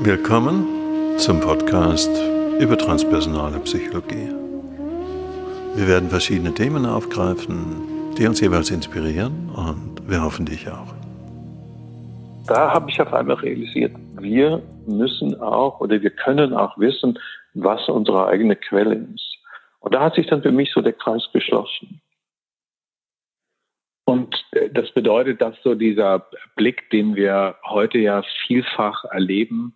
Willkommen zum Podcast über transpersonale Psychologie. Wir werden verschiedene Themen aufgreifen, die uns jeweils inspirieren und wir hoffen dich auch. Da habe ich auf einmal realisiert, wir müssen auch oder wir können auch wissen, was unsere eigene Quelle ist. Und da hat sich dann für mich so der Kreis geschlossen. Und äh, das bedeutet, dass so dieser Blick, den wir heute ja vielfach erleben,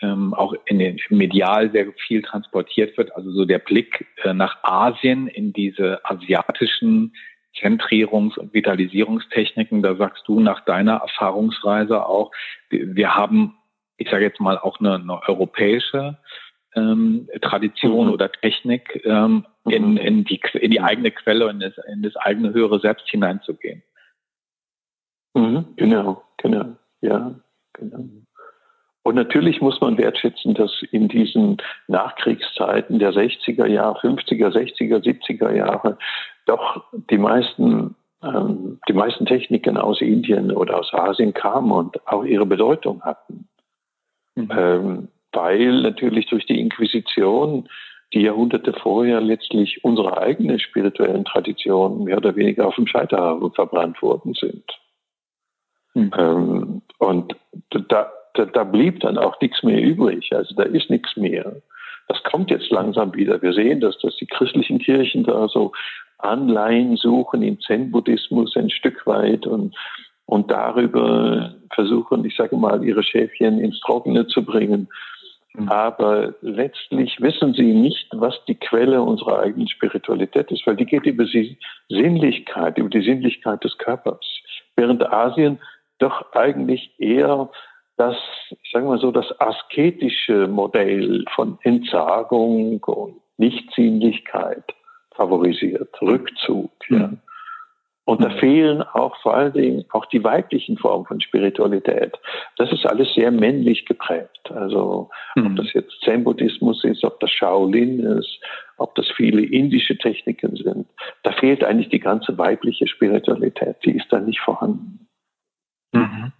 ähm, auch in den medial sehr viel transportiert wird, also so der Blick äh, nach Asien in diese asiatischen Zentrierungs- und Vitalisierungstechniken, da sagst du nach deiner Erfahrungsreise auch, wir, haben, ich sage jetzt mal, auch eine, eine europäische ähm, Tradition mhm. oder Technik ähm. In, in, die, in die eigene Quelle und in das, in das eigene höhere Selbst hineinzugehen. Mhm. Genau, genau, ja, genau. Und natürlich muss man wertschätzen, dass in diesen Nachkriegszeiten der 60er Jahre, 50er, 60er, 70er Jahre doch die meisten, ähm, die meisten Techniken aus Indien oder aus Asien kamen und auch ihre Bedeutung hatten. Mhm. Ähm, weil natürlich durch die Inquisition die Jahrhunderte vorher letztlich unsere eigenen spirituellen Traditionen mehr oder weniger auf dem Scheiterhaufen verbrannt worden sind. Mhm. Ähm, und da, da, da blieb dann auch nichts mehr übrig. Also da ist nichts mehr. Das kommt jetzt langsam wieder. Wir sehen, dass, dass die christlichen Kirchen da so Anleihen suchen im Zen-Buddhismus ein Stück weit und, und darüber versuchen, ich sage mal, ihre Schäfchen ins Trockene zu bringen. Mhm. Aber letztlich wissen sie nicht, was die Quelle unserer eigenen Spiritualität ist, weil die geht über die Sinnlichkeit, über die Sinnlichkeit des Körpers. Während Asien doch eigentlich eher das, ich sage mal so, das asketische Modell von Entsagung und Nichtsinnlichkeit favorisiert, Rückzug. Ja. Mhm. Und da fehlen auch vor allen Dingen auch die weiblichen Formen von Spiritualität. Das ist alles sehr männlich geprägt. Also mhm. ob das jetzt Zen-Buddhismus ist, ob das Shaolin ist, ob das viele indische Techniken sind. Da fehlt eigentlich die ganze weibliche Spiritualität. Die ist da nicht vorhanden. Mhm.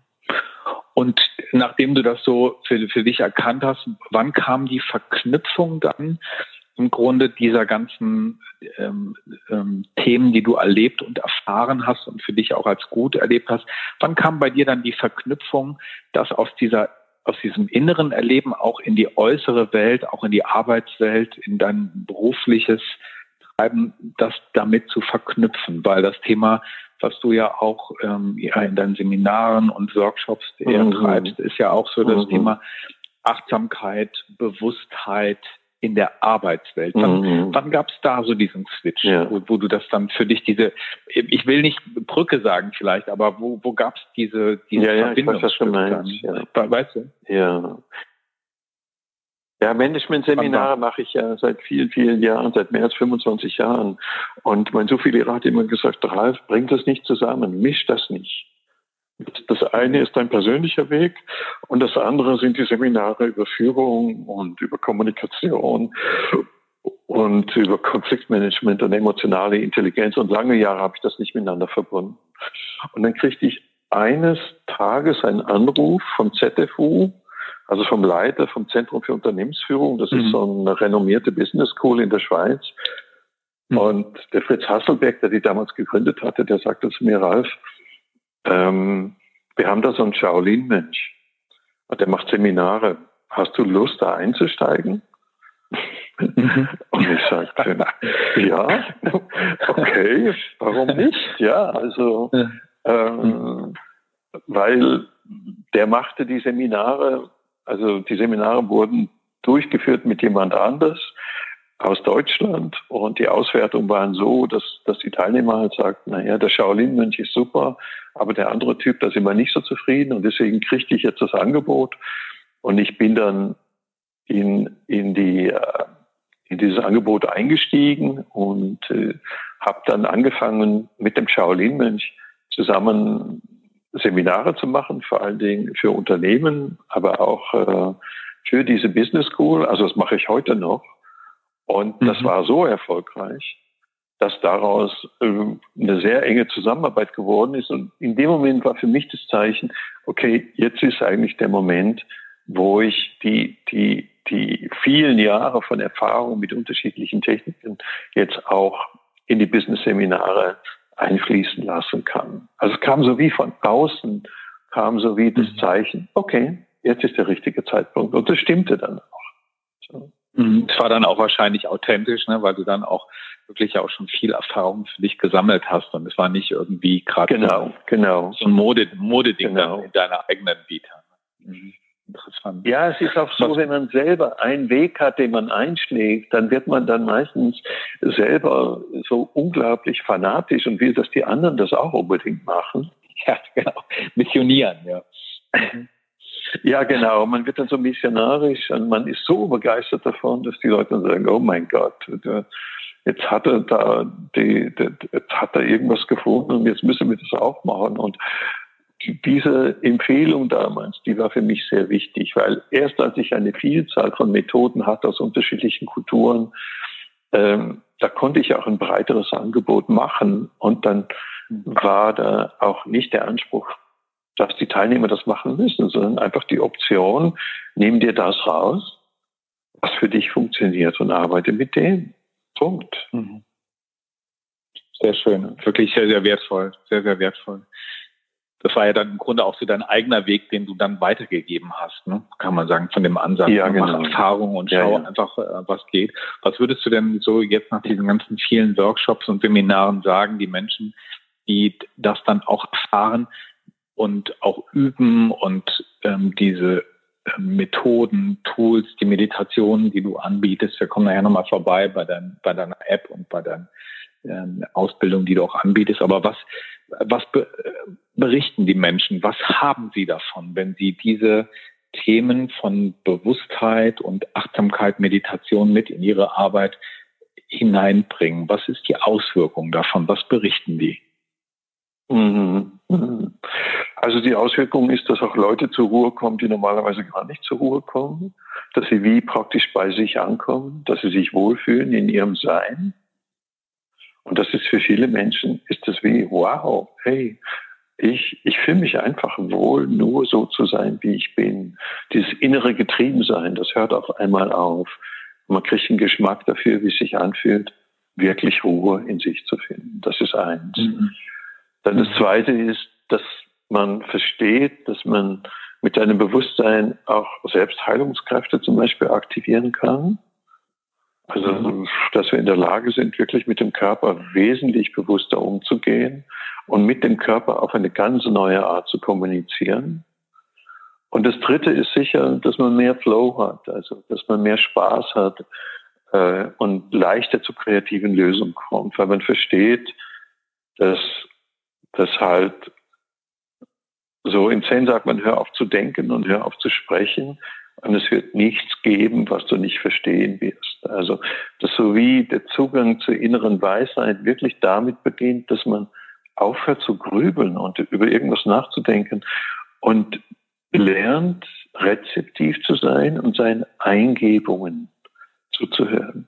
Und nachdem du das so für, für dich erkannt hast, wann kam die Verknüpfung dann im Grunde dieser ganzen ähm, ähm, Themen, die du erlebt und erfahren hast und für dich auch als gut erlebt hast, wann kam bei dir dann die Verknüpfung, dass aus dieser aus diesem inneren Erleben auch in die äußere Welt, auch in die Arbeitswelt, in dein berufliches Treiben, das damit zu verknüpfen, weil das Thema was du ja auch ähm, ja, in deinen Seminaren und Workshops eher mhm. treibst, ist ja auch so das mhm. Thema Achtsamkeit, Bewusstheit in der Arbeitswelt. Wann, mhm. wann gab es da so diesen Switch, ja. wo, wo, du das dann für dich diese, ich will nicht Brücke sagen vielleicht, aber wo, wo gab es diese, diese ja, ja, Verbindung? Ich weiß, was du meinst, ja. Weißt du? Ja. Ja, Management-Seminare mache ich ja seit vielen, vielen Jahren, seit mehr als 25 Jahren. Und mein so viele hat immer gesagt, Ralf, bring das nicht zusammen, misch das nicht. Das eine ist dein persönlicher Weg und das andere sind die Seminare über Führung und über Kommunikation und über Konfliktmanagement und emotionale Intelligenz. Und lange Jahre habe ich das nicht miteinander verbunden. Und dann kriegte ich eines Tages einen Anruf vom ZFU, also vom Leiter vom Zentrum für Unternehmensführung. Das mhm. ist so eine renommierte Business School in der Schweiz. Mhm. Und der Fritz Hasselbeck, der die damals gegründet hatte, der sagte zu mir, Ralf, ähm, wir haben da so einen Shaolin-Mensch. Der macht Seminare. Hast du Lust, da einzusteigen? Und ich sagte, ja, okay, warum nicht? Ja, also, ähm, weil der machte die Seminare also die Seminare wurden durchgeführt mit jemand anders aus Deutschland und die Auswertungen waren so, dass, dass die Teilnehmer halt sagten, naja, der Shaolin-Mönch ist super, aber der andere Typ, da sind wir nicht so zufrieden und deswegen kriegte ich jetzt das Angebot und ich bin dann in, in, die, äh, in dieses Angebot eingestiegen und äh, habe dann angefangen mit dem Shaolin-Mönch zusammen Seminare zu machen, vor allen Dingen für Unternehmen, aber auch äh, für diese Business School. Also das mache ich heute noch. Und das mhm. war so erfolgreich, dass daraus äh, eine sehr enge Zusammenarbeit geworden ist. Und in dem Moment war für mich das Zeichen, okay, jetzt ist eigentlich der Moment, wo ich die, die, die vielen Jahre von Erfahrung mit unterschiedlichen Techniken jetzt auch in die Business-Seminare einfließen lassen kann. Also es kam so wie von außen, kam so wie das mhm. Zeichen, okay, jetzt ist der richtige Zeitpunkt. Und das stimmte dann auch. So. Mhm. Es war dann auch wahrscheinlich authentisch, ne, weil du dann auch wirklich auch schon viel Erfahrung für dich gesammelt hast und es war nicht irgendwie gerade genau, so, genau. so ein Mode, Modeding genau. in deiner eigenen Vita. Mhm. Interessant. Ja, es ist auch so, wenn man selber einen Weg hat, den man einschlägt, dann wird man dann meistens selber so unglaublich fanatisch und will, dass die anderen das auch unbedingt machen. Ja, genau. Missionieren, ja. Ja, genau. Man wird dann so missionarisch und man ist so begeistert davon, dass die Leute dann sagen, oh mein Gott, jetzt hat er da die, jetzt hat er irgendwas gefunden und jetzt müssen wir das auch machen. Und diese Empfehlung damals, die war für mich sehr wichtig, weil erst als ich eine Vielzahl von Methoden hatte aus unterschiedlichen Kulturen, ähm, da konnte ich auch ein breiteres Angebot machen und dann war da auch nicht der Anspruch dass die Teilnehmer das machen müssen, sondern einfach die Option, nimm dir das raus, was für dich funktioniert und arbeite mit dem. Punkt. Mhm. Sehr schön. Wirklich sehr, sehr wertvoll. Sehr, sehr wertvoll. Das war ja dann im Grunde auch so dein eigener Weg, den du dann weitergegeben hast, ne? kann man sagen, von dem Ansatz. Ja, genau. Mach Erfahrung und schau ja, ja. einfach, äh, was geht. Was würdest du denn so jetzt nach diesen ganzen vielen Workshops und Seminaren sagen, die Menschen, die das dann auch erfahren, und auch üben und ähm, diese äh, Methoden, Tools, die Meditationen, die du anbietest. Wir kommen nachher nochmal vorbei bei, dein, bei deiner App und bei deiner ähm, Ausbildung, die du auch anbietest. Aber was, was be berichten die Menschen? Was haben sie davon, wenn sie diese Themen von Bewusstheit und Achtsamkeit, Meditation mit in ihre Arbeit hineinbringen? Was ist die Auswirkung davon? Was berichten die? Mhm. Also die Auswirkung ist, dass auch Leute zur Ruhe kommen, die normalerweise gar nicht zur Ruhe kommen, dass sie wie praktisch bei sich ankommen, dass sie sich wohlfühlen in ihrem Sein. Und das ist für viele Menschen, ist das wie, wow, hey, ich, ich fühle mich einfach wohl, nur so zu sein, wie ich bin. Dieses innere Getriebensein, das hört auf einmal auf. Man kriegt einen Geschmack dafür, wie es sich anfühlt, wirklich Ruhe in sich zu finden. Das ist eins. Mhm. Dann das Zweite ist, dass man versteht, dass man mit seinem Bewusstsein auch Selbstheilungskräfte zum Beispiel aktivieren kann. Also, dass wir in der Lage sind, wirklich mit dem Körper wesentlich bewusster umzugehen und mit dem Körper auf eine ganz neue Art zu kommunizieren. Und das Dritte ist sicher, dass man mehr Flow hat, also dass man mehr Spaß hat äh, und leichter zu kreativen Lösungen kommt, weil man versteht, dass dass halt so im Zen sagt man, hör auf zu denken und hör auf zu sprechen. Und es wird nichts geben, was du nicht verstehen wirst. Also, dass so wie der Zugang zur inneren Weisheit wirklich damit beginnt, dass man aufhört zu grübeln und über irgendwas nachzudenken und lernt, rezeptiv zu sein und seinen Eingebungen zuzuhören.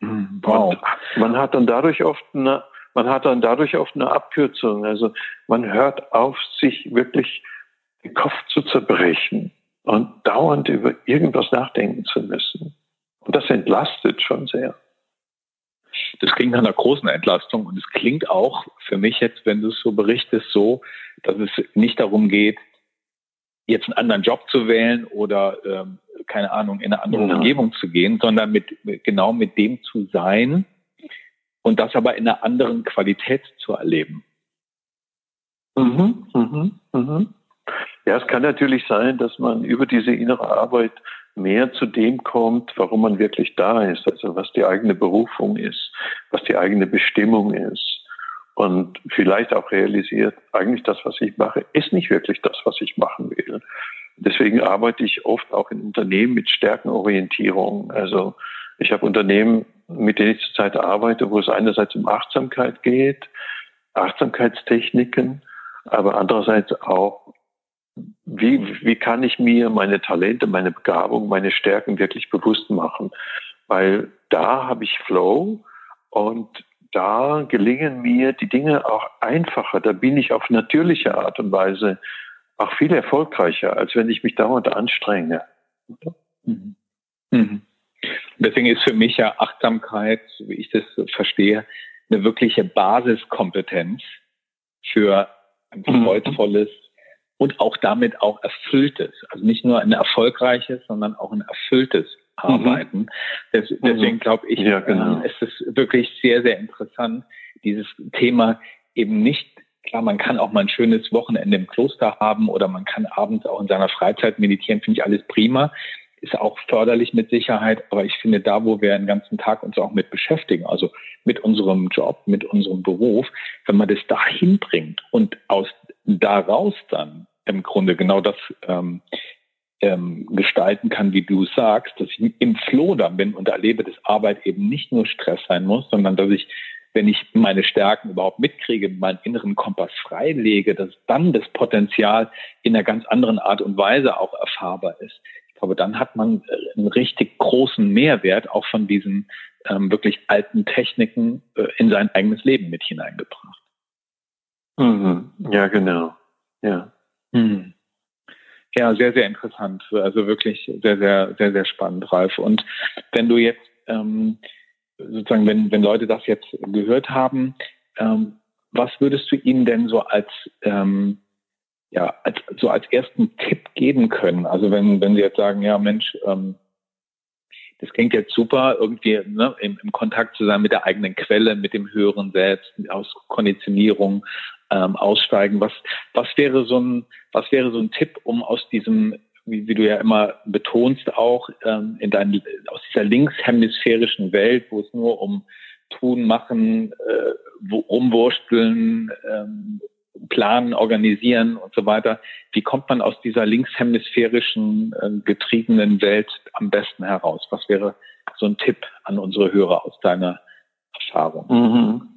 Hm, wow. Und man hat dann dadurch oft eine man hat dann dadurch oft eine Abkürzung. Also man hört auf, sich wirklich den Kopf zu zerbrechen und dauernd über irgendwas nachdenken zu müssen. Und das entlastet schon sehr. Das klingt nach einer großen Entlastung und es klingt auch für mich jetzt, wenn du es so berichtest, so, dass es nicht darum geht, jetzt einen anderen Job zu wählen oder ähm, keine Ahnung in eine andere ja. Umgebung zu gehen, sondern mit genau mit dem zu sein, und das aber in einer anderen Qualität zu erleben. Mhm, mhm, mhm. Ja, es kann natürlich sein, dass man über diese innere Arbeit mehr zu dem kommt, warum man wirklich da ist, also was die eigene Berufung ist, was die eigene Bestimmung ist. Und vielleicht auch realisiert, eigentlich das, was ich mache, ist nicht wirklich das, was ich machen will. Deswegen arbeite ich oft auch in Unternehmen mit Stärkenorientierung. Also ich habe Unternehmen, mit denen ich zurzeit arbeite, wo es einerseits um Achtsamkeit geht, Achtsamkeitstechniken, aber andererseits auch, wie, wie kann ich mir meine Talente, meine Begabung, meine Stärken wirklich bewusst machen? Weil da habe ich Flow Und da gelingen mir die Dinge auch einfacher. Da bin ich auf natürliche Art und Weise auch viel erfolgreicher, als wenn ich mich dauernd anstrenge. Mhm. Mhm. Deswegen ist für mich ja Achtsamkeit, wie ich das verstehe, eine wirkliche Basiskompetenz für ein mhm. freudvolles und auch damit auch erfülltes, also nicht nur ein erfolgreiches, sondern auch ein erfülltes Arbeiten. Mhm. Des, deswegen glaube ich, ja, genau. äh, es ist wirklich sehr, sehr interessant, dieses Thema eben nicht Klar, man kann auch mal ein schönes Wochenende im Kloster haben oder man kann abends auch in seiner Freizeit meditieren, finde ich alles prima ist auch förderlich mit Sicherheit, aber ich finde, da, wo wir den ganzen Tag uns auch mit beschäftigen, also mit unserem Job, mit unserem Beruf, wenn man das dahin bringt und aus daraus dann im Grunde genau das ähm, ähm, gestalten kann, wie du sagst, dass ich im Flow dann bin und erlebe, dass Arbeit eben nicht nur Stress sein muss, sondern dass ich, wenn ich meine Stärken überhaupt mitkriege, meinen inneren Kompass freilege, dass dann das Potenzial in einer ganz anderen Art und Weise auch erfahrbar ist glaube, dann hat man äh, einen richtig großen Mehrwert auch von diesen ähm, wirklich alten Techniken äh, in sein eigenes Leben mit hineingebracht. Mhm. Ja, genau. Ja. Mhm. Ja, sehr, sehr interessant. Also wirklich sehr, sehr, sehr, sehr spannend, Ralf. Und wenn du jetzt ähm, sozusagen, wenn, wenn Leute das jetzt gehört haben, ähm, was würdest du ihnen denn so als ähm, ja, als, so als ersten Tipp geben können? Also wenn, wenn Sie jetzt sagen, ja Mensch, ähm, das klingt jetzt super, irgendwie ne, im, im Kontakt zu sein mit der eigenen Quelle, mit dem höheren Selbst, aus Konditionierung ähm, aussteigen. Was, was wäre so ein, was wäre so ein Tipp, um aus diesem, wie, wie du ja immer betonst, auch ähm, in dein, aus dieser linkshemisphärischen Welt, wo es nur um Tun, Machen, äh, rumwursteln, ähm, planen, organisieren und so weiter. Wie kommt man aus dieser linkshemisphärischen äh, getriebenen Welt am besten heraus? Was wäre so ein Tipp an unsere Hörer aus deiner Erfahrung? Mhm.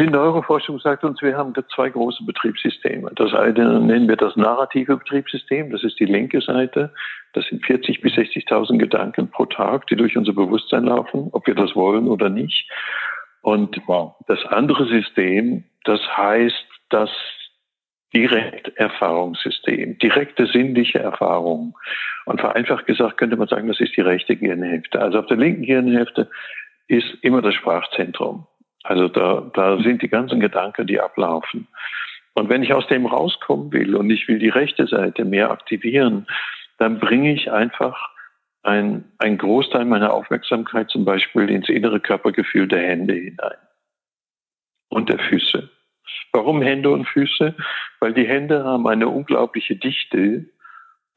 Die Neuroforschung sagt uns, wir haben zwei große Betriebssysteme. Das eine nennen wir das narrative Betriebssystem, das ist die linke Seite. Das sind 40.000 bis 60.000 Gedanken pro Tag, die durch unser Bewusstsein laufen, ob wir das wollen oder nicht. Und das andere System, das heißt das Direkterfahrungssystem, direkte sinnliche Erfahrung. Und vereinfacht gesagt könnte man sagen, das ist die rechte Gehirnhälfte. Also auf der linken Gehirnhälfte ist immer das Sprachzentrum. Also da, da sind die ganzen Gedanken, die ablaufen. Und wenn ich aus dem rauskommen will und ich will die rechte Seite mehr aktivieren, dann bringe ich einfach ein, ein Großteil meiner Aufmerksamkeit zum Beispiel ins innere Körpergefühl der Hände hinein und der Füße. Warum Hände und Füße? Weil die Hände haben eine unglaubliche Dichte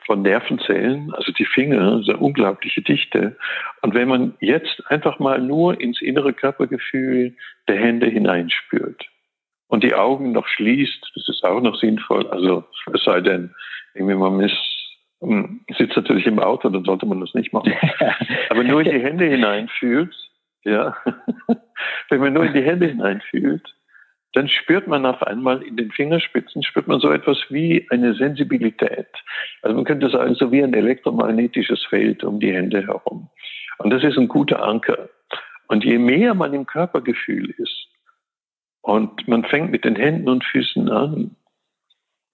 von Nervenzellen, also die Finger, eine unglaubliche Dichte. Und wenn man jetzt einfach mal nur ins innere Körpergefühl der Hände hineinspürt und die Augen noch schließt, das ist auch noch sinnvoll, also es sei denn, irgendwie man ist hm, sitzt natürlich im Auto, dann sollte man das nicht machen. Aber nur in die Hände hineinfühlt, ja, wenn man nur in die Hände hineinfühlt, dann spürt man auf einmal in den Fingerspitzen, spürt man so etwas wie eine Sensibilität. Also man könnte sagen, so wie ein elektromagnetisches Feld um die Hände herum. Und das ist ein guter Anker. Und je mehr man im Körpergefühl ist und man fängt mit den Händen und Füßen an,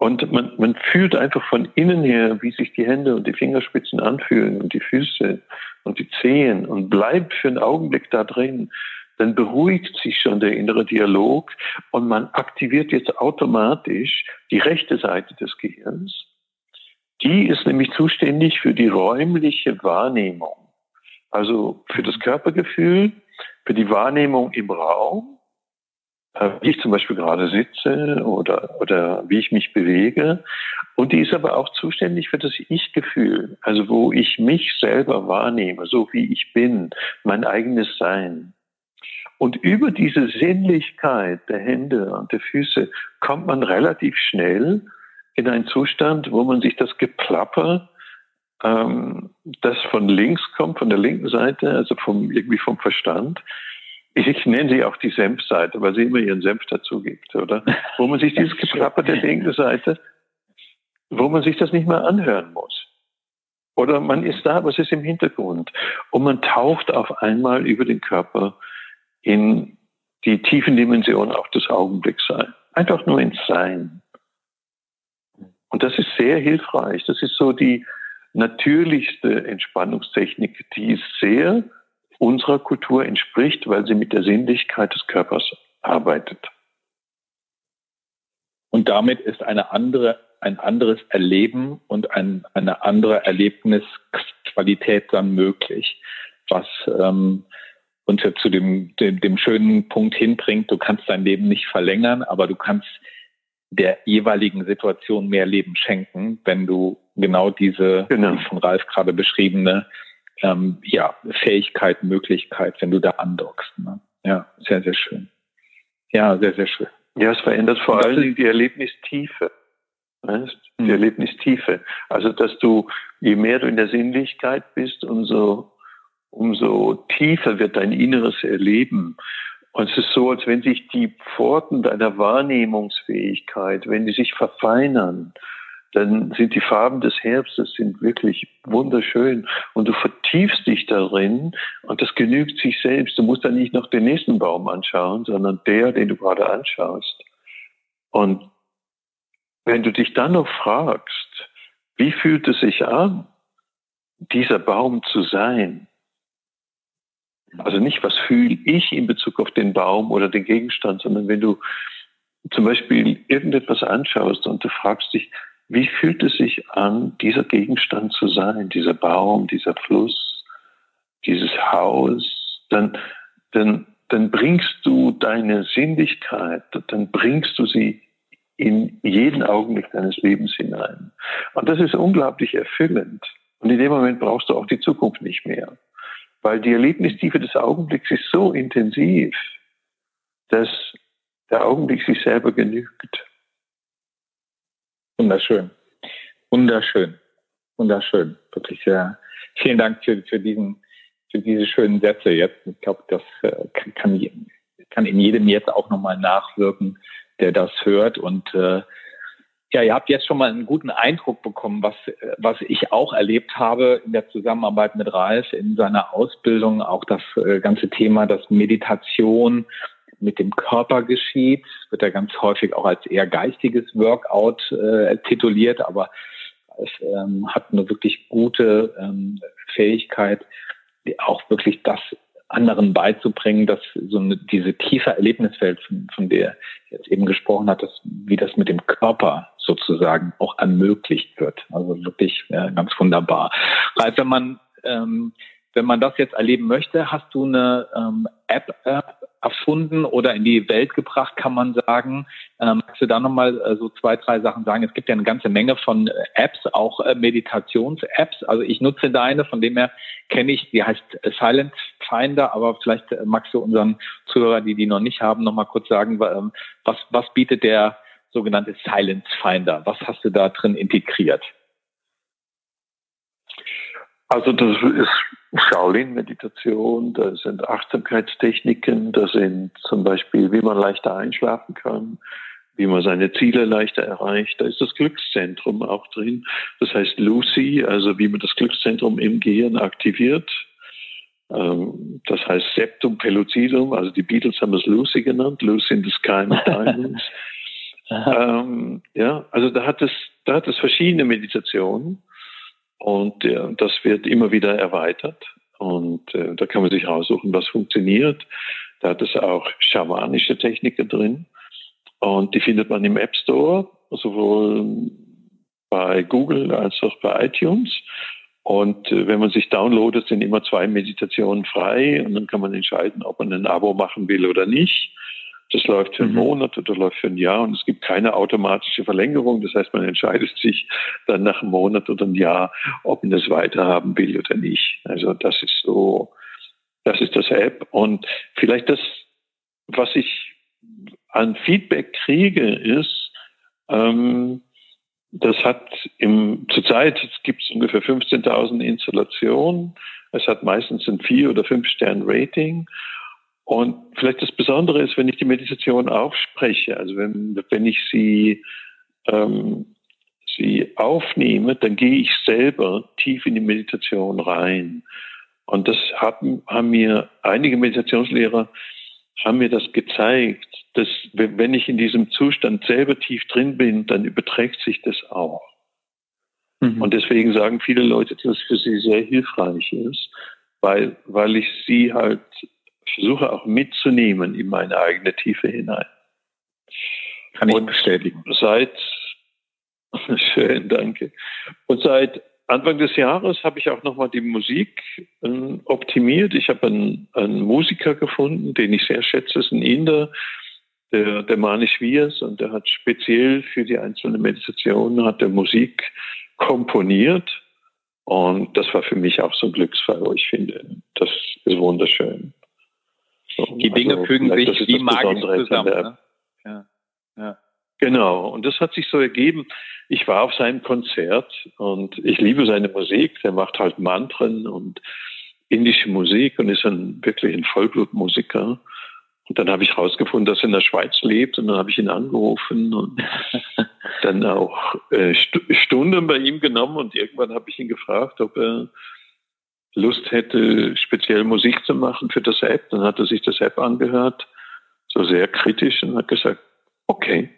und man, man fühlt einfach von innen her, wie sich die Hände und die Fingerspitzen anfühlen und die Füße und die Zehen und bleibt für einen Augenblick da drin. Dann beruhigt sich schon der innere Dialog und man aktiviert jetzt automatisch die rechte Seite des Gehirns. Die ist nämlich zuständig für die räumliche Wahrnehmung. Also für das Körpergefühl, für die Wahrnehmung im Raum äh, wie ich zum Beispiel gerade sitze oder, oder wie ich mich bewege. Und die ist aber auch zuständig für das Ich-Gefühl, also wo ich mich selber wahrnehme, so wie ich bin, mein eigenes Sein. Und über diese Sinnlichkeit der Hände und der Füße kommt man relativ schnell in einen Zustand, wo man sich das Geplapper, ähm, das von links kommt, von der linken Seite, also vom, irgendwie vom Verstand, ich nenne sie auch die Senfseite, weil sie immer ihren Senf dazu gibt, oder? Wo man sich dieses Geplapper der linken Seite, wo man sich das nicht mehr anhören muss. Oder man ist da, was ist im Hintergrund? Und man taucht auf einmal über den Körper in die tiefen Dimensionen auch des Augenblicks sein. Einfach nur ins Sein. Und das ist sehr hilfreich. Das ist so die natürlichste Entspannungstechnik, die sehr unserer Kultur entspricht, weil sie mit der Sinnlichkeit des Körpers arbeitet. Und damit ist eine andere, ein anderes Erleben und ein, eine andere Erlebnisqualität dann möglich, was ähm, uns ja zu dem, dem, dem schönen Punkt hinbringt, du kannst dein Leben nicht verlängern, aber du kannst der jeweiligen Situation mehr Leben schenken, wenn du genau diese genau. von Ralf gerade beschriebene ähm, ja, Fähigkeit, Möglichkeit, wenn du da andockst. Ne? Ja, sehr, sehr schön. Ja, sehr, sehr schön. Ja, es verändert vor allem die Erlebnistiefe. Weißt? Die mhm. Erlebnistiefe. Also, dass du, je mehr du in der Sinnlichkeit bist, umso, umso tiefer wird dein inneres Erleben. Und es ist so, als wenn sich die Pforten deiner Wahrnehmungsfähigkeit, wenn die sich verfeinern, dann sind die Farben des Herbstes sind wirklich wunderschön und du vertiefst dich darin und das genügt sich selbst. Du musst dann nicht noch den nächsten Baum anschauen, sondern der, den du gerade anschaust. Und wenn du dich dann noch fragst, wie fühlt es sich an, dieser Baum zu sein? Also nicht, was fühle ich in Bezug auf den Baum oder den Gegenstand, sondern wenn du zum Beispiel irgendetwas anschaust und du fragst dich, wie fühlt es sich an, dieser Gegenstand zu sein, dieser Baum, dieser Fluss, dieses Haus? Dann, dann, dann bringst du deine Sinnlichkeit, dann bringst du sie in jeden Augenblick deines Lebens hinein. Und das ist unglaublich erfüllend. Und in dem Moment brauchst du auch die Zukunft nicht mehr. Weil die Erlebnistiefe des Augenblicks ist so intensiv, dass der Augenblick sich selber genügt. Wunderschön. Wunderschön. Wunderschön. Wirklich sehr. Vielen Dank für, für diesen, für diese schönen Sätze jetzt. Ich glaube, das äh, kann, kann in jedem jetzt auch nochmal nachwirken, der das hört. Und äh, ja, ihr habt jetzt schon mal einen guten Eindruck bekommen, was, was ich auch erlebt habe in der Zusammenarbeit mit Ralf in seiner Ausbildung, auch das äh, ganze Thema, dass Meditation mit dem Körper geschieht, wird ja ganz häufig auch als eher geistiges Workout äh, tituliert, aber es ähm, hat eine wirklich gute ähm, Fähigkeit, auch wirklich das anderen beizubringen, dass so eine, diese tiefe Erlebniswelt, von, von der jetzt eben gesprochen hat, dass, wie das mit dem Körper sozusagen auch ermöglicht wird. Also wirklich äh, ganz wunderbar. Ralf, wenn man ähm, wenn man das jetzt erleben möchte, hast du eine ähm, App äh, erfunden oder in die Welt gebracht, kann man sagen. Ähm, magst du da nochmal äh, so zwei, drei Sachen sagen? Es gibt ja eine ganze Menge von äh, Apps, auch äh, Meditations-Apps. Also ich nutze deine, von dem her kenne ich, die heißt äh, Silent Finder, aber vielleicht äh, magst du unseren Zuhörer, die die noch nicht haben, nochmal kurz sagen, ähm, was, was bietet der sogenannte Silent Finder? Was hast du da drin integriert? Also das ist Shaolin-Meditation, da sind Achtsamkeitstechniken, da sind zum Beispiel, wie man leichter einschlafen kann, wie man seine Ziele leichter erreicht. Da ist das Glückszentrum auch drin. Das heißt Lucy, also wie man das Glückszentrum im Gehirn aktiviert. Ähm, das heißt Septum pellucidum, also die Beatles haben es Lucy genannt, Lucy in the Sky with Diamonds. ähm, ja, also da hat es, da hat es verschiedene Meditationen. Und äh, das wird immer wieder erweitert. Und äh, da kann man sich raussuchen, was funktioniert. Da hat es auch schamanische Techniken drin. Und die findet man im App Store, sowohl bei Google als auch bei iTunes. Und äh, wenn man sich downloadet, sind immer zwei Meditationen frei und dann kann man entscheiden, ob man ein Abo machen will oder nicht. Das läuft für einen mhm. Monat oder läuft für ein Jahr und es gibt keine automatische Verlängerung. Das heißt, man entscheidet sich dann nach einem Monat oder einem Jahr, ob man das weiterhaben will oder nicht. Also das ist so, das ist das App. Und vielleicht das, was ich an Feedback kriege, ist, ähm, das hat im, zurzeit gibt es ungefähr 15.000 Installationen. Es hat meistens ein vier oder fünf Stern Rating. Und vielleicht das Besondere ist, wenn ich die Meditation aufspreche, also wenn, wenn ich sie, ähm, sie aufnehme, dann gehe ich selber tief in die Meditation rein. Und das haben, haben mir einige Meditationslehrer haben mir das gezeigt, dass wenn ich in diesem Zustand selber tief drin bin, dann überträgt sich das auch. Mhm. Und deswegen sagen viele Leute, dass es für sie sehr hilfreich ist, weil, weil ich sie halt versuche auch mitzunehmen in meine eigene Tiefe hinein. Kann ich Und bestätigen. Seit, schön, danke. Und seit Anfang des Jahres habe ich auch nochmal die Musik äh, optimiert. Ich habe einen, einen, Musiker gefunden, den ich sehr schätze, ist ein Inder, der, der Manish Vias, und der hat speziell für die einzelnen Meditationen hat der Musik komponiert. Und das war für mich auch so ein Glücksfall, wo ich finde, das ist wunderschön. Die Dinge also, fügen sich wie magisch zusammen. Ne? Ja. Ja. Genau, und das hat sich so ergeben. Ich war auf seinem Konzert und ich liebe seine Musik. Der macht halt Mantren und indische Musik und ist ein wirklich ein Vollblutmusiker. Und dann habe ich herausgefunden, dass er in der Schweiz lebt und dann habe ich ihn angerufen und dann auch äh, Stunden bei ihm genommen und irgendwann habe ich ihn gefragt, ob er Lust hätte, speziell Musik zu machen für das App. Dann hat er sich das App angehört, so sehr kritisch und hat gesagt, okay,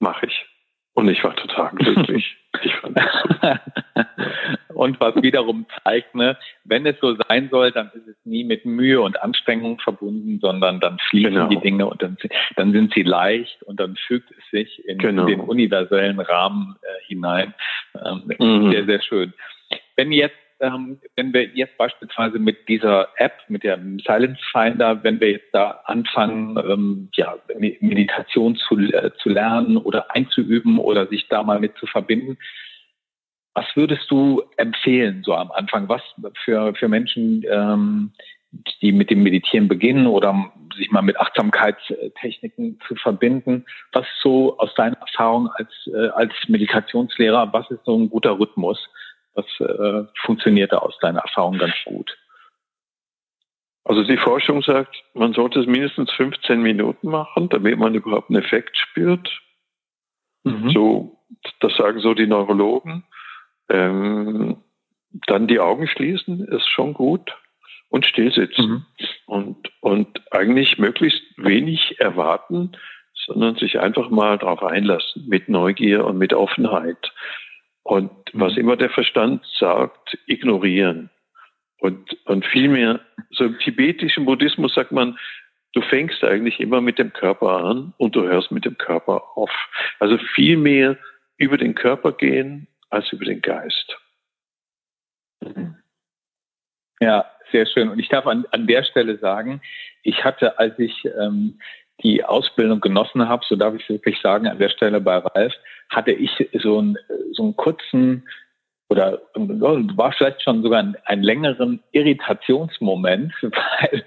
mache ich. Und ich war total glücklich. ich fand das super. und was wiederum zeigt, ne, wenn es so sein soll, dann ist es nie mit Mühe und Anstrengung verbunden, sondern dann fließen genau. die Dinge und dann, dann, sind sie leicht und dann fügt es sich in, genau. den universellen Rahmen äh, hinein. Ähm, mhm. Sehr, sehr schön. Wenn jetzt ähm, wenn wir jetzt beispielsweise mit dieser App, mit der Silence Finder, wenn wir jetzt da anfangen, ähm, ja, Meditation zu, äh, zu lernen oder einzuüben oder sich da mal mit zu verbinden, was würdest du empfehlen so am Anfang? Was für, für Menschen, ähm, die mit dem Meditieren beginnen oder sich mal mit Achtsamkeitstechniken zu verbinden? Was so aus deiner Erfahrung als, äh, als Meditationslehrer, was ist so ein guter Rhythmus? Was äh, funktioniert da aus deiner Erfahrung ganz gut? Also die Forschung sagt, man sollte es mindestens 15 Minuten machen, damit man überhaupt einen Effekt spürt. Mhm. So, das sagen so die Neurologen. Ähm, dann die Augen schließen ist schon gut und stillsitzen mhm. und und eigentlich möglichst wenig erwarten, sondern sich einfach mal darauf einlassen mit Neugier und mit Offenheit. Und was immer der Verstand sagt, ignorieren. Und, und vielmehr, so im tibetischen Buddhismus sagt man, du fängst eigentlich immer mit dem Körper an und du hörst mit dem Körper auf. Also viel mehr über den Körper gehen als über den Geist. Ja, sehr schön. Und ich darf an, an der Stelle sagen, ich hatte, als ich ähm, die Ausbildung genossen habe, so darf ich wirklich sagen, an der Stelle bei Ralf, hatte ich so einen, so einen kurzen oder war vielleicht schon sogar einen, einen längeren Irritationsmoment, weil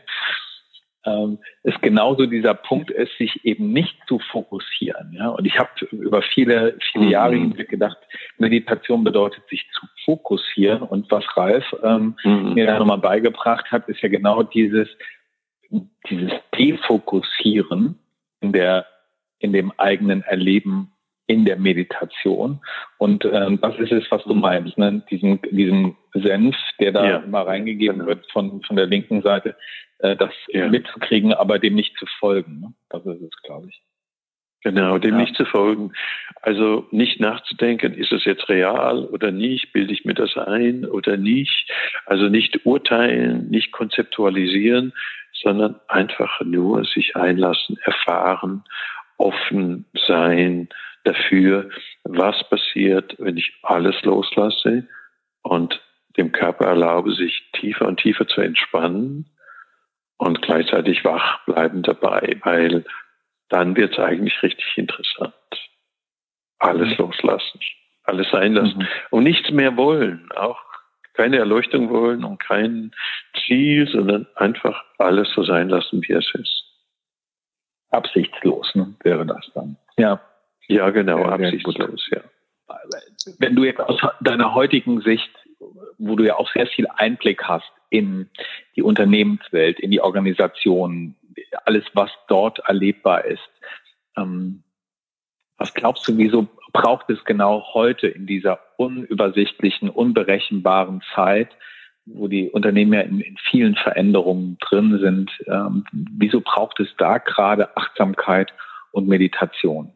ähm, es genauso dieser Punkt ist, sich eben nicht zu fokussieren. Ja? Und ich habe über viele, viele mhm. Jahre hinweg gedacht, Meditation bedeutet, sich zu fokussieren. Und was Ralf ähm, mhm. mir da nochmal beigebracht hat, ist ja genau dieses, dieses Defokussieren in der, in dem eigenen Erleben in der Meditation. Und ähm, das ist es, was du meinst, ne? diesen, diesen Senf, der da ja. immer reingegeben genau. wird von, von der linken Seite, äh, das ja. mitzukriegen, aber dem nicht zu folgen. Ne? Das ist es, glaube ich. Genau, dem ja. nicht zu folgen. Also nicht nachzudenken, ist es jetzt real oder nicht, bilde ich mir das ein oder nicht. Also nicht urteilen, nicht konzeptualisieren, sondern einfach nur sich einlassen, erfahren, offen sein dafür, was passiert, wenn ich alles loslasse und dem Körper erlaube, sich tiefer und tiefer zu entspannen und gleichzeitig wach bleiben dabei, weil dann wird es eigentlich richtig interessant. Alles mhm. loslassen, alles sein lassen mhm. und nichts mehr wollen, auch keine Erleuchtung wollen und kein Ziel, sondern einfach alles so sein lassen, wie es ist. Absichtslos ne, wäre das dann. Ja. Ja, genau, ja, absichtslos, ja. Wenn du jetzt aus deiner heutigen Sicht, wo du ja auch sehr viel Einblick hast in die Unternehmenswelt, in die Organisation, alles, was dort erlebbar ist, ähm, was glaubst du, wieso braucht es genau heute in dieser unübersichtlichen, unberechenbaren Zeit wo die Unternehmen ja in, in vielen Veränderungen drin sind. Ähm, wieso braucht es da gerade Achtsamkeit und Meditation?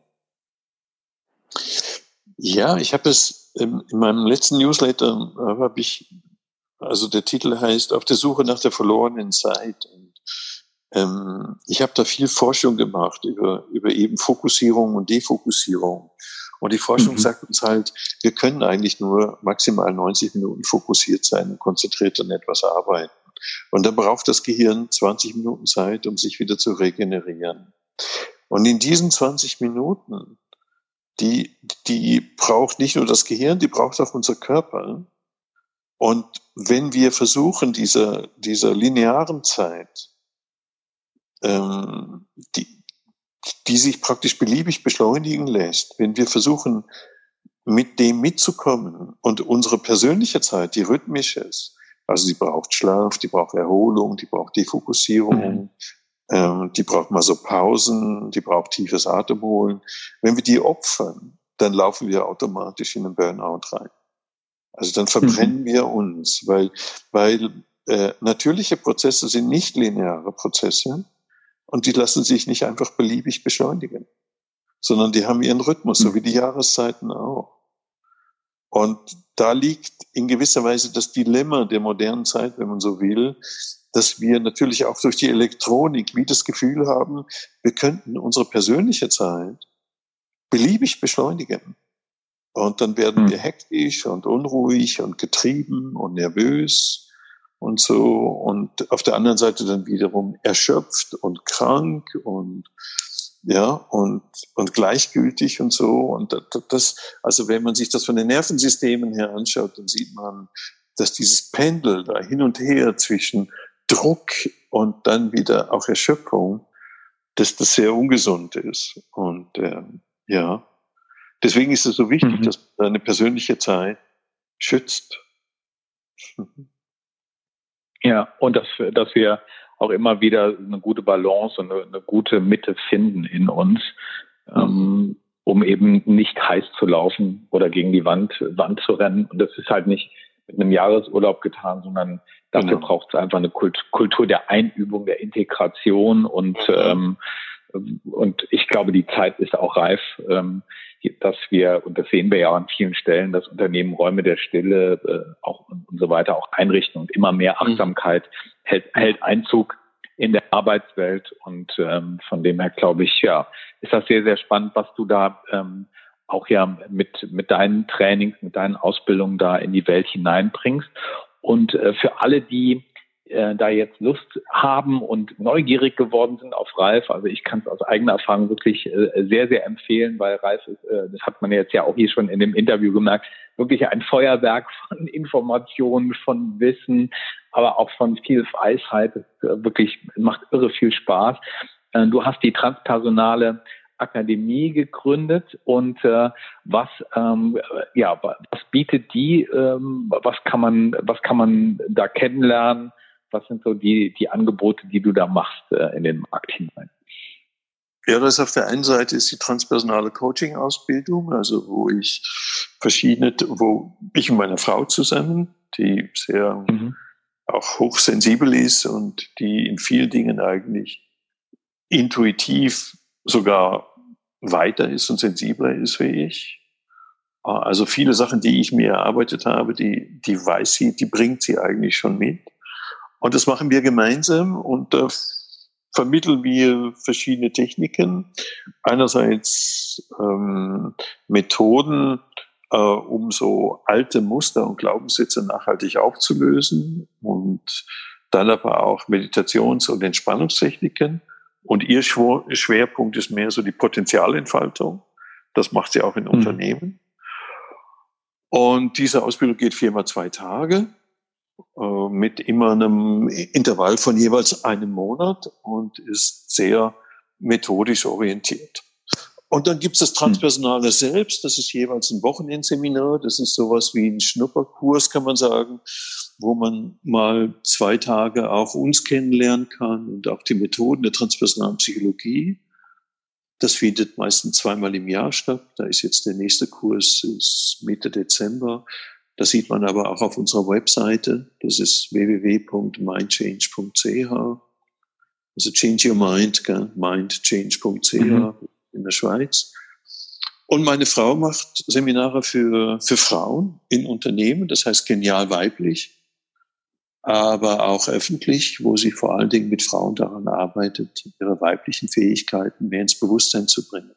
Ja, ich habe es in, in meinem letzten Newsletter äh, habe ich, also der Titel heißt Auf der Suche nach der verlorenen Zeit. Ähm, ich habe da viel Forschung gemacht über, über eben Fokussierung und Defokussierung. Und die Forschung mhm. sagt uns halt, wir können eigentlich nur maximal 90 Minuten fokussiert sein und konzentriert an etwas arbeiten. Und dann braucht das Gehirn 20 Minuten Zeit, um sich wieder zu regenerieren. Und in diesen 20 Minuten, die, die braucht nicht nur das Gehirn, die braucht auch unser Körper. Und wenn wir versuchen, dieser, dieser linearen Zeit, ähm, die, die sich praktisch beliebig beschleunigen lässt, wenn wir versuchen, mit dem mitzukommen und unsere persönliche Zeit, die rhythmisch ist, also die braucht Schlaf, die braucht Erholung, die braucht Defokussierung, mhm. ähm, die braucht mal so Pausen, die braucht tiefes Atemholen. Wenn wir die opfern, dann laufen wir automatisch in einen Burnout rein. Also dann verbrennen mhm. wir uns, weil, weil äh, natürliche Prozesse sind nicht lineare Prozesse, und die lassen sich nicht einfach beliebig beschleunigen, sondern die haben ihren Rhythmus, so hm. wie die Jahreszeiten auch. Und da liegt in gewisser Weise das Dilemma der modernen Zeit, wenn man so will, dass wir natürlich auch durch die Elektronik wie das Gefühl haben, wir könnten unsere persönliche Zeit beliebig beschleunigen. Und dann werden wir hm. hektisch und unruhig und getrieben und nervös und so. Und auf der anderen Seite dann wiederum erschöpft und krank und ja und und gleichgültig und so. Und das also wenn man sich das von den Nervensystemen her anschaut dann sieht man dass dieses Pendel da hin und her zwischen Druck und dann wieder auch Erschöpfung dass das sehr ungesund ist. Und äh, ja. Deswegen ist es so wichtig mhm. dass man seine persönliche Zeit schützt Ja, und dass, dass wir auch immer wieder eine gute Balance und eine, eine gute Mitte finden in uns, ähm, um eben nicht heiß zu laufen oder gegen die Wand, Wand zu rennen. Und das ist halt nicht mit einem Jahresurlaub getan, sondern dafür genau. braucht es einfach eine Kultur der Einübung, der Integration und mhm. ähm, und ich glaube, die Zeit ist auch reif, ähm, dass wir, und das sehen wir ja an vielen Stellen, dass Unternehmen Räume der Stille äh, auch und, so weiter auch einrichten und immer mehr mhm. Achtsamkeit hält, hält Einzug in der Arbeitswelt. Und ähm, von dem her glaube ich, ja, ist das sehr, sehr spannend, was du da ähm, auch ja mit, mit deinen Trainings, mit deinen Ausbildungen da in die Welt hineinbringst. Und äh, für alle, die äh, da jetzt Lust haben und neugierig geworden sind auf Ralf. Also ich kann es aus eigener Erfahrung wirklich äh, sehr, sehr empfehlen, weil Ralf ist, äh, das hat man jetzt ja auch hier schon in dem Interview gemerkt, wirklich ein Feuerwerk von Informationen, von Wissen, aber auch von viel Weisheit. Wirklich macht irre viel Spaß. Du hast die transpersonale Akademie gegründet und äh, was ähm, ja was bietet die ähm, was kann man was kann man da kennenlernen was sind so die, die Angebote, die du da machst äh, in den Markt hinein? Ja, das auf der einen Seite ist die transpersonale Coaching-Ausbildung, also wo ich verschiedene, wo ich und meine Frau zusammen, die sehr mhm. auch hochsensibel ist und die in vielen Dingen eigentlich intuitiv sogar weiter ist und sensibler ist wie ich. Also viele Sachen, die ich mir erarbeitet habe, die, die weiß sie, die bringt sie eigentlich schon mit. Und das machen wir gemeinsam und da vermitteln wir verschiedene Techniken. Einerseits ähm, Methoden, äh, um so alte Muster und Glaubenssätze nachhaltig aufzulösen und dann aber auch Meditations- und Entspannungstechniken. Und ihr Schwerpunkt ist mehr so die Potenzialentfaltung. Das macht sie auch in mhm. Unternehmen. Und diese Ausbildung geht viermal zwei Tage. Äh, mit immer einem Intervall von jeweils einem Monat und ist sehr methodisch orientiert. Und dann gibt es das Transpersonale hm. selbst, das ist jeweils ein Wochenendseminar, das ist sowas wie ein Schnupperkurs, kann man sagen, wo man mal zwei Tage auch uns kennenlernen kann und auch die Methoden der transpersonalen Psychologie. Das findet meistens zweimal im Jahr statt. Da ist jetzt der nächste Kurs, ist Mitte Dezember. Das sieht man aber auch auf unserer Webseite. Das ist www.mindchange.ch. Also change your mind, mindchange.ch mhm. in der Schweiz. Und meine Frau macht Seminare für, für Frauen in Unternehmen, das heißt genial weiblich, aber auch öffentlich, wo sie vor allen Dingen mit Frauen daran arbeitet, ihre weiblichen Fähigkeiten mehr ins Bewusstsein zu bringen.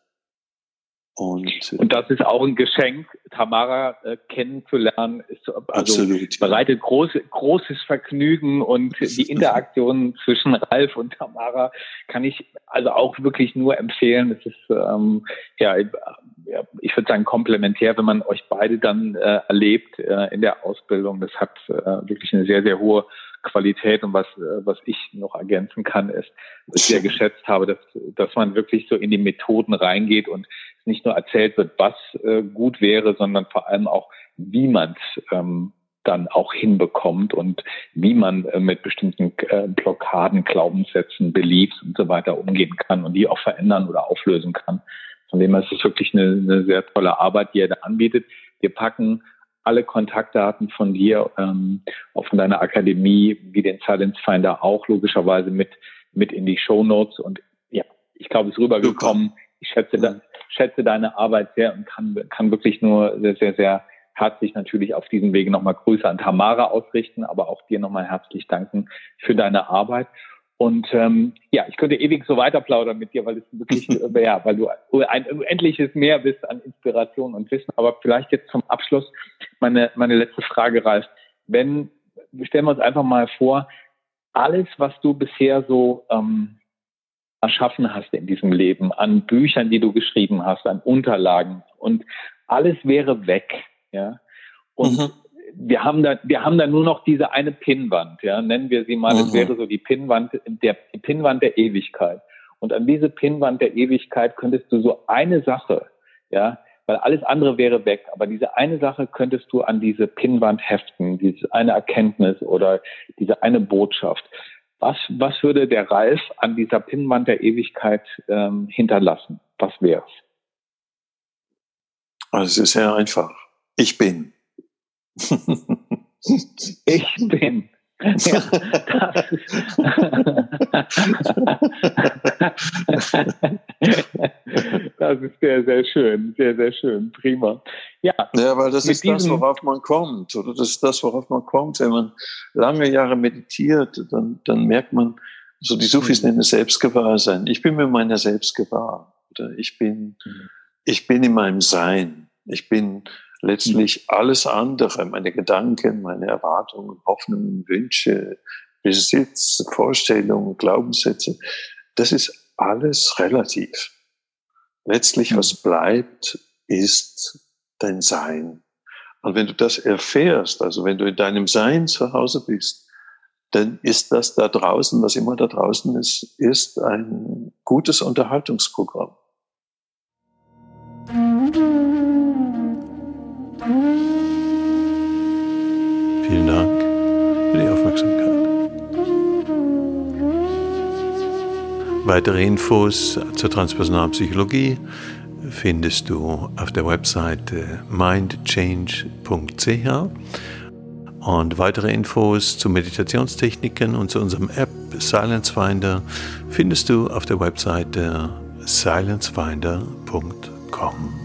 Und, und das ist auch ein Geschenk, Tamara äh, kennenzulernen. Ist, also absolut, bereitet große, großes Vergnügen und die Interaktion zwischen Ralf und Tamara kann ich also auch wirklich nur empfehlen. Es ist ähm, ja, ich würde sagen komplementär, wenn man euch beide dann äh, erlebt äh, in der Ausbildung. Das hat äh, wirklich eine sehr, sehr hohe Qualität und was, äh, was ich noch ergänzen kann, ist, was ich sehr geschätzt habe, dass, dass man wirklich so in die Methoden reingeht und nicht nur erzählt wird, was äh, gut wäre, sondern vor allem auch, wie man es ähm, dann auch hinbekommt und wie man äh, mit bestimmten äh, Blockaden, Glaubenssätzen, Beliefs und so weiter umgehen kann und die auch verändern oder auflösen kann. Von dem her ist es wirklich eine, eine sehr tolle Arbeit, die er da anbietet. Wir packen alle Kontaktdaten von dir, ähm, auch von deiner Akademie, wie den Silence Finder auch logischerweise mit, mit in die Show Notes. Und ja, ich glaube, es ist rübergekommen. Ich schätze, da, schätze deine Arbeit sehr und kann, kann wirklich nur sehr, sehr, sehr herzlich natürlich auf diesem Wege nochmal Grüße an Tamara ausrichten, aber auch dir nochmal herzlich danken für deine Arbeit. Und ähm, ja, ich könnte ewig so weiter plaudern mit dir, weil es wirklich, äh, ja, weil du ein unendliches Meer bist an Inspiration und Wissen. Aber vielleicht jetzt zum Abschluss meine, meine letzte Frage, Ralf. Wenn, stellen wir uns einfach mal vor, alles, was du bisher so ähm, erschaffen hast in diesem Leben, an Büchern, die du geschrieben hast, an Unterlagen und alles wäre weg, ja. Und mhm wir haben da, wir haben da nur noch diese eine Pinnwand, ja, nennen wir sie mal, mhm. das wäre so die Pinnwand, der, die Pinnwand der Ewigkeit. Und an diese Pinnwand der Ewigkeit könntest du so eine Sache, ja, weil alles andere wäre weg, aber diese eine Sache könntest du an diese Pinnwand heften, diese eine Erkenntnis oder diese eine Botschaft. Was, was würde der Ralf an dieser Pinnwand der Ewigkeit ähm, hinterlassen? Was wäre es? Also es ist sehr einfach. Ich bin ich bin. Ja, das, ist das ist sehr, sehr schön, sehr, sehr schön, prima. Ja, ja weil das ist das, worauf man kommt, oder das ist das, worauf man kommt. Wenn man lange Jahre meditiert, dann, dann merkt man, so die Sufis mhm. nennen es Selbstgewahrsein. Ich bin mir meiner selbst gewahr. Oder ich bin, mhm. ich bin in meinem Sein. Ich bin letztlich alles andere, meine Gedanken, meine Erwartungen, Hoffnungen, Wünsche, Besitz, Vorstellungen, Glaubenssätze, das ist alles relativ. Letztlich, was bleibt, ist dein Sein. Und wenn du das erfährst, also wenn du in deinem Sein zu Hause bist, dann ist das da draußen, was immer da draußen ist, ist ein gutes Unterhaltungsprogramm. Vielen Dank für die Aufmerksamkeit. Weitere Infos zur transpersonalen Psychologie findest du auf der Webseite mindchange.ch und weitere Infos zu Meditationstechniken und zu unserem App Silence Finder findest du auf der Webseite silencefinder.com.